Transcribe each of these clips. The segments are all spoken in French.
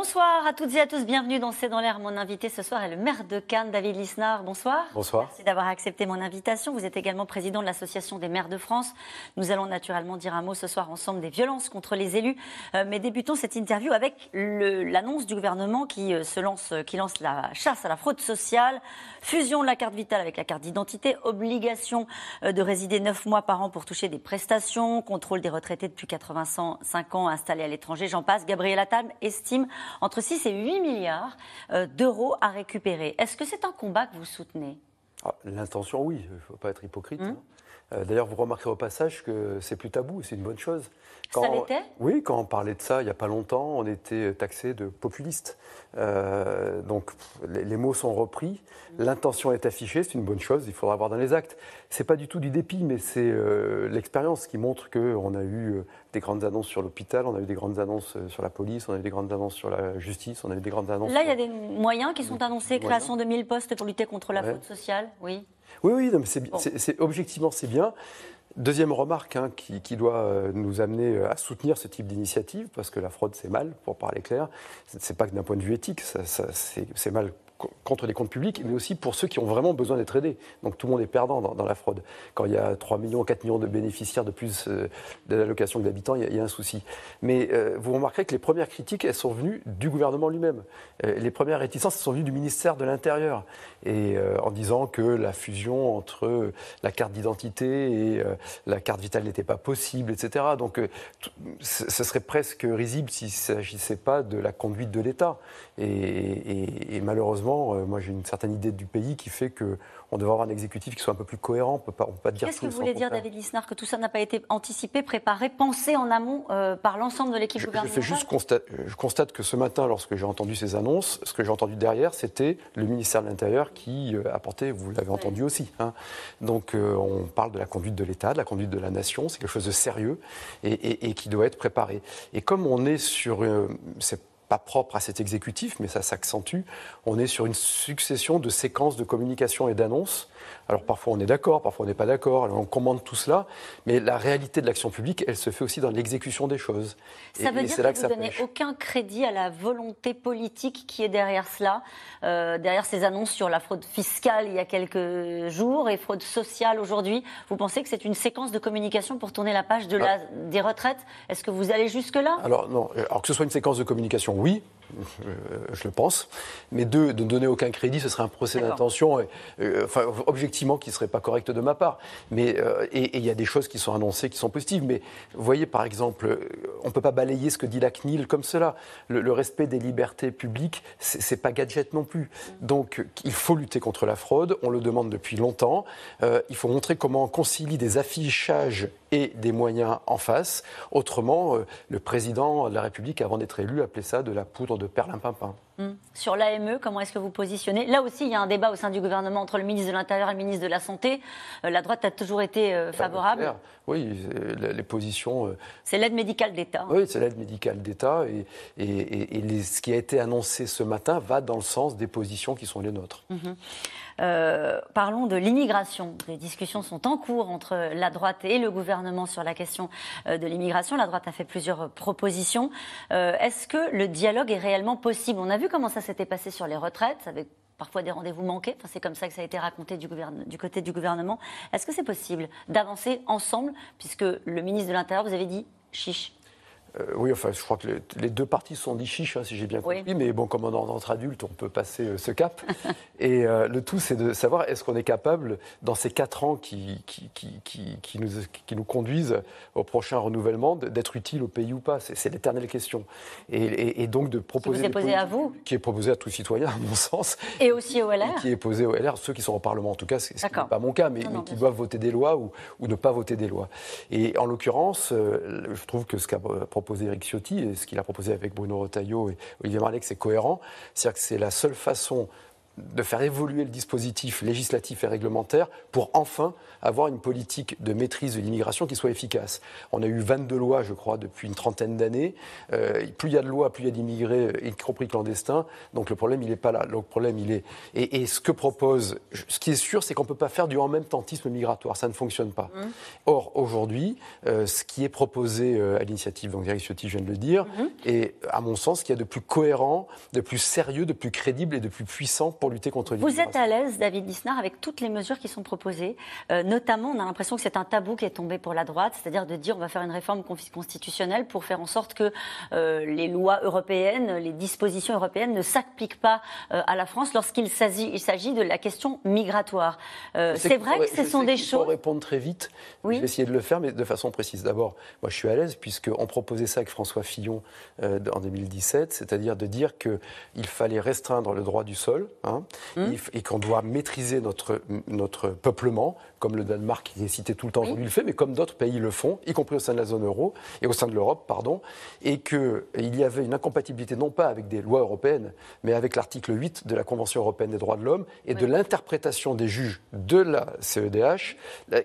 Bonsoir à toutes et à tous, bienvenue dans C'est dans l'air. Mon invité ce soir est le maire de Cannes, David Lisnard. Bonsoir. Bonsoir. Merci d'avoir accepté mon invitation. Vous êtes également président de l'Association des maires de France. Nous allons naturellement dire un mot ce soir ensemble des violences contre les élus. Euh, mais débutons cette interview avec l'annonce du gouvernement qui, euh, se lance, qui lance la chasse à la fraude sociale, fusion de la carte vitale avec la carte d'identité, obligation euh, de résider 9 mois par an pour toucher des prestations, contrôle des retraités depuis 85 ans installés à l'étranger, j'en passe. Gabriel Attal estime entre 6 et 8 milliards euh, d'euros à récupérer. Est-ce que c'est un combat que vous soutenez? Ah, L'intention, oui, il ne faut pas être hypocrite. Hum. Hein. Euh, d'ailleurs, vous remarquerez au passage que c'est plus tabou, c'est une bonne chose. ça l'était? Oui, quand on parlait de ça il n'y a pas longtemps, on était taxé de populiste. Euh, donc les, mots sont repris, l'intention est affichée, c'est une bonne chose, il faudra voir dans les actes. C'est pas du tout du dépit, mais c'est euh, l'expérience qui montre qu'on a eu des grandes annonces sur l'hôpital, on a eu des grandes annonces sur la police, on a eu des grandes annonces sur la justice, on a eu des grandes annonces. Là, il y a des moyens qui sont annoncés, création de 1000 postes pour lutter contre la fraude sociale, oui. Oui, oui, non, c'est, objectivement, c'est bien. Deuxième remarque hein, qui, doit euh, nous amener euh, à soutenir ce type d'initiative, parce que la fraude, c'est mal, pour parler clair. C'est pas que d'un point de vue éthique, c'est mal contre les comptes publics, mais aussi pour ceux qui ont vraiment besoin d'être aidés. Donc tout le monde est perdant dans, la fraude. Quand il y a 3 millions, 4 millions de bénéficiaires de plus euh, de l'allocation que d'habitants, il, y a un souci. Mais euh, vous remarquerez que les premières critiques, elles sont venues du gouvernement lui-même. Euh, les premières réticences, elles sont venues du ministère de l'Intérieur. Et en disant que la fusion entre la carte d'identité et la carte vitale n'était pas possible, etc. Donc ce serait presque risible s'il ne s'agissait pas de la conduite de l'État. et malheureusement, euh, moi j'ai une certaine idée du pays qui fait que on devrait avoir un exécutif qui soit un peu plus cohérent. On peut pas, peut pas dire. Qu'est-ce que vous voulez dire, David Lisnard, que tout ça n'a pas été anticipé, préparé, pensé en amont euh, par l'ensemble de l'équipe gouvernementale Je fais juste constat, je constate que ce matin, lorsque j'ai entendu ces annonces, ce que j'ai entendu derrière, c'était le ministère de l'Intérieur qui euh, apportait, vous l'avez entendu aussi. Hein. Donc on parle de la conduite de l'État, de la conduite de la nation, c'est quelque chose de sérieux et, qui doit être préparé. Et comme on est sur, c'est pas propre à cet exécutif, mais ça s'accentue. On est sur une succession de séquences de communication et d'annonces alors parfois on est d'accord, parfois on n'est pas d'accord, on commande tout cela, mais la réalité de l'action publique, elle se fait aussi dans l'exécution des choses. Ça veut dire que, vous ne donnez aucun crédit à la volonté politique qui est derrière cela, euh, derrière ces annonces sur la fraude fiscale il y a quelques jours et fraude sociale aujourd'hui. Vous pensez que c'est une séquence de communication pour tourner la page de la, ah. des retraites? Est-ce que vous allez jusque-là? Alors non, alors que ce soit une séquence de communication, oui, je, le pense. Mais deux, de ne donner aucun crédit, ce serait un procès d'intention, euh, enfin, objectivement, qui ne serait pas correct de ma part. Mais, euh, et il y a des choses qui sont annoncées qui sont positives. Mais vous voyez, par exemple, euh, on ne peut pas balayer ce que dit la CNIL comme cela. Le, respect des libertés publiques, c'est pas gadget non plus. Donc, il faut lutter contre la fraude. On le demande depuis longtemps. il faut montrer comment on concilie des affichages et des moyens en face. Autrement, le président de la République, avant d'être élu, appelait ça de la poudre de perlimpinpin. Hum. Sur l'AME, comment est-ce que vous positionnez? Là aussi, il y a un débat au sein du gouvernement entre le ministre de l'Intérieur et le ministre de la Santé. Euh, la droite a toujours été euh, favorable. Oui, les positions. Euh, c'est l'aide médicale d'État. Oui, c'est l'aide médicale d'État. Et, et, ce qui a été annoncé ce matin va dans le sens des positions qui sont les nôtres. Hum. parlons de l'immigration. Les discussions sont en cours entre la droite et le gouvernement sur la question de l'immigration. La droite a fait plusieurs propositions. Est-ce que le dialogue est réellement possible? On a vu comment ça s'était passé sur les retraites, avec parfois des rendez-vous manqués. Enfin, c'est comme ça que ça a été raconté du, du côté du gouvernement. Est-ce que c'est possible d'avancer ensemble, puisque le ministre de l'Intérieur vous avez dit chiche euh, oui, enfin, je crois que les, deux parties sont dit chiches, hein, si j'ai bien compris. Mais bon, comme on est entre adultes, on peut passer euh, ce cap. et euh, le tout, c'est de savoir est-ce qu'on est capable, dans ces quatre ans qui, qui, qui, qui, nous, qui nous conduisent au prochain renouvellement, d'être utile au pays ou pas? C'est l'éternelle question. Et, et, donc de proposer. Qui est posé à vous Qui est proposé à tous citoyens, à mon sens. Et aussi au LR Qui est posé au LR, ceux qui sont au Parlement en tout cas, ce n'est pas mon cas, mais, qui doivent voter des lois ou, ou, ne pas voter des lois. Et en l'occurrence, je trouve que ce qu'a proposé Eric Ciotti et ce qu'il a proposé avec Bruno Retailleau et Olivier Marleix, c'est cohérent. C'est-à-dire que c'est la seule façon de faire évoluer le dispositif législatif et réglementaire pour enfin avoir une politique de maîtrise de l'immigration qui soit efficace. On a eu 22 lois, je crois, depuis une trentaine d'années. Euh, plus il y a de lois, plus il y a d'immigrés, y compris clandestins. Donc le problème, il n'est pas là. Le problème, il est. Et, ce que propose, ce qui est sûr, c'est qu'on ne peut pas faire du en même tentisme migratoire. Ça ne fonctionne pas. Mmh. Or, aujourd'hui, euh, ce qui est proposé à l'initiative, donc Eric Ciotti, je viens de le dire, mmh. est, à mon sens, ce qu'il y a de plus cohérent, de plus sérieux, de plus crédible et de plus puissant pour lutter contre l'immigration. Vous êtes à l'aise, David Lisnard, avec toutes les mesures qui sont proposées euh, Notamment, on a l'impression que c'est un tabou qui est tombé pour la droite, c'est-à-dire de dire on va faire une réforme constitutionnelle pour faire en sorte que euh, les lois européennes, les dispositions européennes ne s'appliquent pas euh, à la France lorsqu'il s'agit de la question migratoire. c'est vrai que ce sont des choses. Pour répondre très vite, je vais essayer de le faire, mais de façon précise. D'abord, moi je suis à l'aise puisqu'on proposait ça avec François Fillon en 2017, c'est-à-dire de dire qu'il fallait restreindre le droit du sol hein, hum. et qu'on doit maîtriser notre, notre peuplement, comme le Danemark qui est cité tout le temps aujourd'hui le fait, mais comme d'autres pays le font, y compris au sein de la zone euro et au sein de l'Europe, pardon, et qu'il y avait une incompatibilité non pas avec des lois européennes, mais avec l'article 8 de la Convention européenne des droits de l'homme et de l'interprétation des juges de la CEDH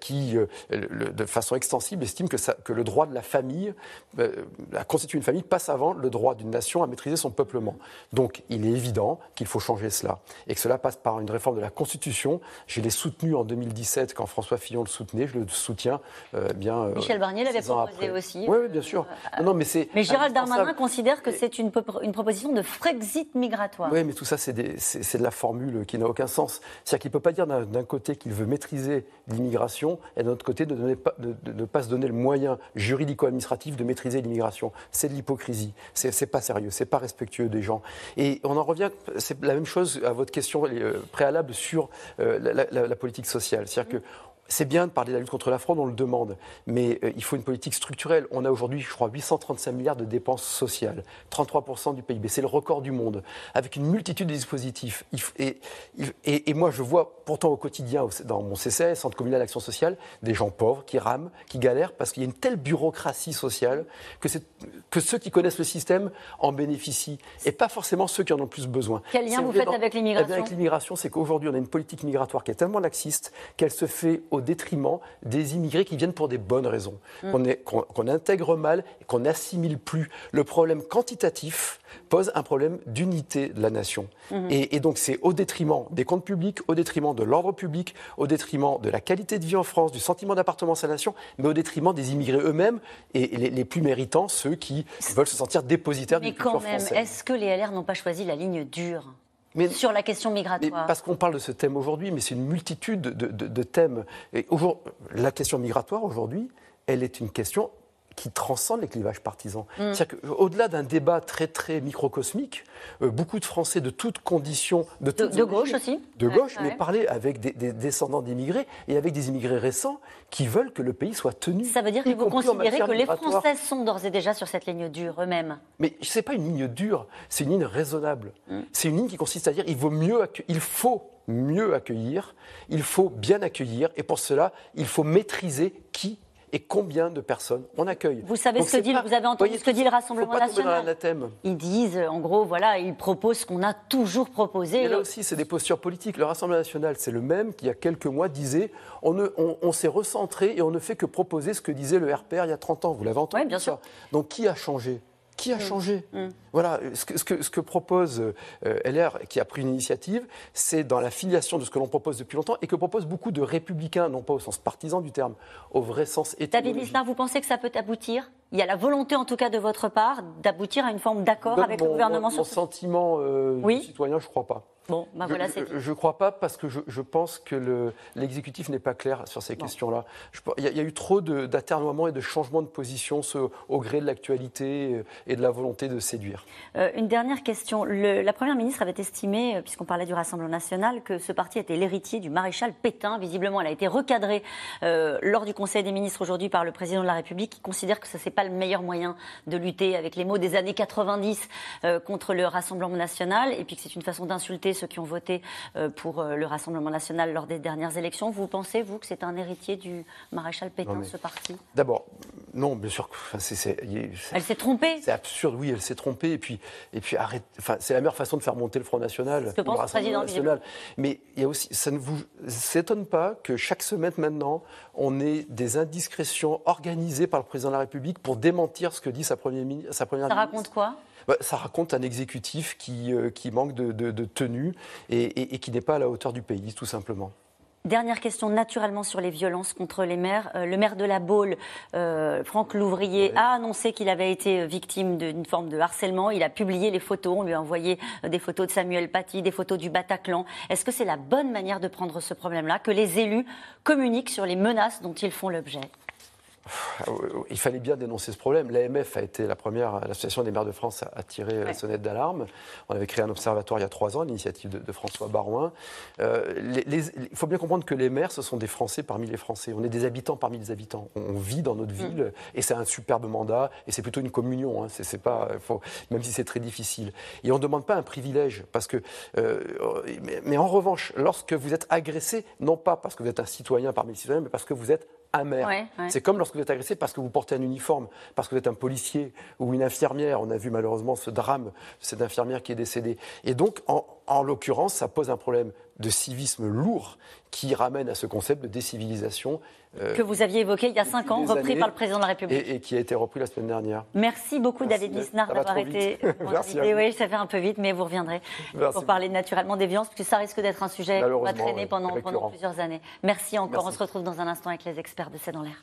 qui, euh, de façon extensible, estime que, ça, que le droit de la famille, euh, à constituer une famille, passe avant le droit d'une nation à maîtriser son peuplement. Donc il est évident qu'il faut changer cela et que cela passe par une réforme de la Constitution. Je l'ai soutenu en 2017 quand François Fillon le soutenait, je le soutiens euh, bien. Euh, Michel Barnier l'avait proposé aussi. Oui, oui, bien sûr. Euh, non, mais c'est. Mais Gérald Darmanin considère que c'est une, une, proposition de Frexit migratoire. Oui, mais tout ça, c'est de la formule qui n'a aucun sens. C'est-à-dire qu'il ne peut pas dire d'un côté qu'il veut maîtriser l'immigration et d'un autre côté de, ne pas se donner le moyen juridico-administratif de maîtriser l'immigration. C'est de l'hypocrisie. C'est pas sérieux. C'est pas respectueux des gens. Et on en revient. C'est la même chose à votre question préalable sur la, la, politique sociale. C'est bien de parler de la lutte contre la fraude, on le demande, mais euh, il faut une politique structurelle. On a aujourd'hui, je crois, 835 milliards de dépenses sociales, 33% du PIB, c'est le record du monde, avec une multitude de dispositifs. Et, et, moi, je vois pourtant au quotidien, dans mon CCS, Centre communal d'action sociale, des gens pauvres qui rament, qui galèrent, parce qu'il y a une telle bureaucratie sociale que, que ceux qui connaissent le système en bénéficient, et pas forcément ceux qui en ont plus besoin. Quel lien vous faites avec l'immigration Avec l'immigration, c'est qu'aujourd'hui, on a une politique migratoire qui est tellement laxiste qu'elle se fait au détriment des immigrés qui viennent pour des bonnes raisons, mm. qu'on intègre mal et qu'on n'assimile plus. Le problème quantitatif pose un problème d'unité de la nation. Mm-hmm. Et, donc c'est au détriment des comptes publics, au détriment de l'ordre public, au détriment de la qualité de vie en France, du sentiment d'appartenance à la nation, mais au détriment des immigrés eux-mêmes et, les, plus méritants, ceux qui veulent se sentir dépositaire du culture Mais quand même, est-ce que les LR n'ont pas choisi la ligne dure? Sur la question migratoire. parce qu'on parle de ce thème aujourd'hui, mais c'est une multitude de, thèmes. Et la question migratoire aujourd'hui, elle est une question qui transcende les clivages partisans. Mm. C'est-à-dire qu'au-delà d'un débat très très microcosmique, euh, beaucoup de Français de toutes conditions, de, de, gauche aussi, de gauche, mais parler avec des, descendants d'immigrés et avec des immigrés récents qui veulent que le pays soit tenu. Ça veut dire que vous considérez que les Français sont d'ores et déjà sur cette ligne dure eux-mêmes. Mais ce n'est pas une ligne dure, c'est une ligne raisonnable. Mm. C'est une ligne qui consiste à dire il vaut mieux, il faut mieux accueillir, il faut bien accueillir, et pour cela, il faut maîtriser qui et combien de personnes on accueille. Vous savez ce que dit, vous avez entendu ce que dit le Rassemblement national. Ils disent, en gros, voilà, ils proposent ce qu'on a toujours proposé. Et là aussi, c'est des postures politiques. Le Rassemblement national, c'est le même qui, il y a quelques mois, disait on, on, s'est recentré et on ne fait que proposer ce que disait le RPR il y a 30 ans. Vous l'avez entendu Oui, bien sûr. Donc, qui a changé? Qui a mm. changé mm. Voilà, ce que, ce, que, propose euh, LR, qui a pris une initiative, c'est dans la filiation de ce que l'on propose depuis longtemps et que proposent beaucoup de républicains, non pas au sens partisan du terme, au vrai sens étymologique. David Lisnard, vous pensez que ça peut aboutir? Il y a la volonté, en tout cas de votre part, d'aboutir à une forme d'accord avec le gouvernement mon, sur mon sentiment euh, oui citoyen, je ne crois pas. Bon, ben voilà, je ne crois pas parce que je, je pense que l'exécutif n'est pas clair sur ces questions-là. Il y, a eu trop d'aternoiements et de changements de position au gré de l'actualité euh, et de la volonté de séduire. Euh, une dernière question. la Première ministre avait estimé, puisqu'on parlait du Rassemblement national, que ce parti était l'héritier du maréchal Pétain. Visiblement, elle a été recadrée lors du Conseil des ministres aujourd'hui par le président de la République, qui considère que ce n'est pas le meilleur moyen de lutter avec les mots des années 90 contre le Rassemblement national, et puis que c'est une façon d'insulter ceux qui ont voté euh, pour euh, le Rassemblement national lors des dernières élections. Vous pensez, vous, que c'est un héritier du maréchal Pétain, ce parti? D'abord, non, bien sûr. elle s'est trompée. C'est absurde, oui, elle s'est trompée. Et puis, et puis arrête. Enfin, c'est la meilleure façon de faire monter le Front National, le Rassemblement national. Mais il y a aussi, ça ne vous s'étonne pas que chaque semaine maintenant, on ait des indiscrétions organisées par le président de la République pour démentir ce que dit sa première, sa première ça raconte quoi? Bah, ça raconte un exécutif qui, euh, qui manque de, de, tenue et, et qui n'est pas à la hauteur du pays, tout simplement. Dernière question, naturellement, sur les violences contre les maires. Euh, le maire de la Baule, euh, Franck Louvrier, a annoncé qu'il avait été victime d'une forme de harcèlement. Il a publié les photos. On lui a envoyé euh, des photos de Samuel Paty, des photos du Bataclan. Est-ce que c'est la bonne manière de prendre ce problème-là, que les élus communiquent sur les menaces dont ils font l'objet? Il fallait bien dénoncer ce problème. L'AMF a été la première, l'association des maires de France a, tiré la sonnette d'alarme. On avait créé un observatoire il y a trois ans, l'initiative de, François Barouin. Euh, il faut bien comprendre que les maires, ce sont des Français parmi les Français. On est des habitants parmi les habitants. On, vit dans notre ville mm. et c'est un superbe mandat et c'est plutôt une communion. Hein. C'est, pas, faut, même si c'est très difficile. Et on ne demande pas un privilège parce que, euh, mais en revanche, lorsque vous êtes agressé, non pas parce que vous êtes un citoyen parmi les citoyens, mais parce que vous êtes C'est comme lorsque vous êtes agressé parce que vous portez un uniforme, parce que vous êtes un policier ou une infirmière. On a vu malheureusement ce drame, cette infirmière qui est décédée. Et donc, en, en l'occurrence, ça pose un problème de civisme lourd qui ramène à ce concept de décivilisation. Euh, que vous aviez évoqué il y a cinq ans, repris par le président de la République. Et, qui a été repris la semaine dernière. Merci beaucoup, David Lisnard, d'avoir été. Merci oui, ça fait un peu vite, mais vous reviendrez pour parler naturellement des violences, parce que ça risque d'être un sujet qui va traîner pendant, pendant plusieurs années. Merci encore. On se retrouve dans un instant avec les experts de C'est dans l'air.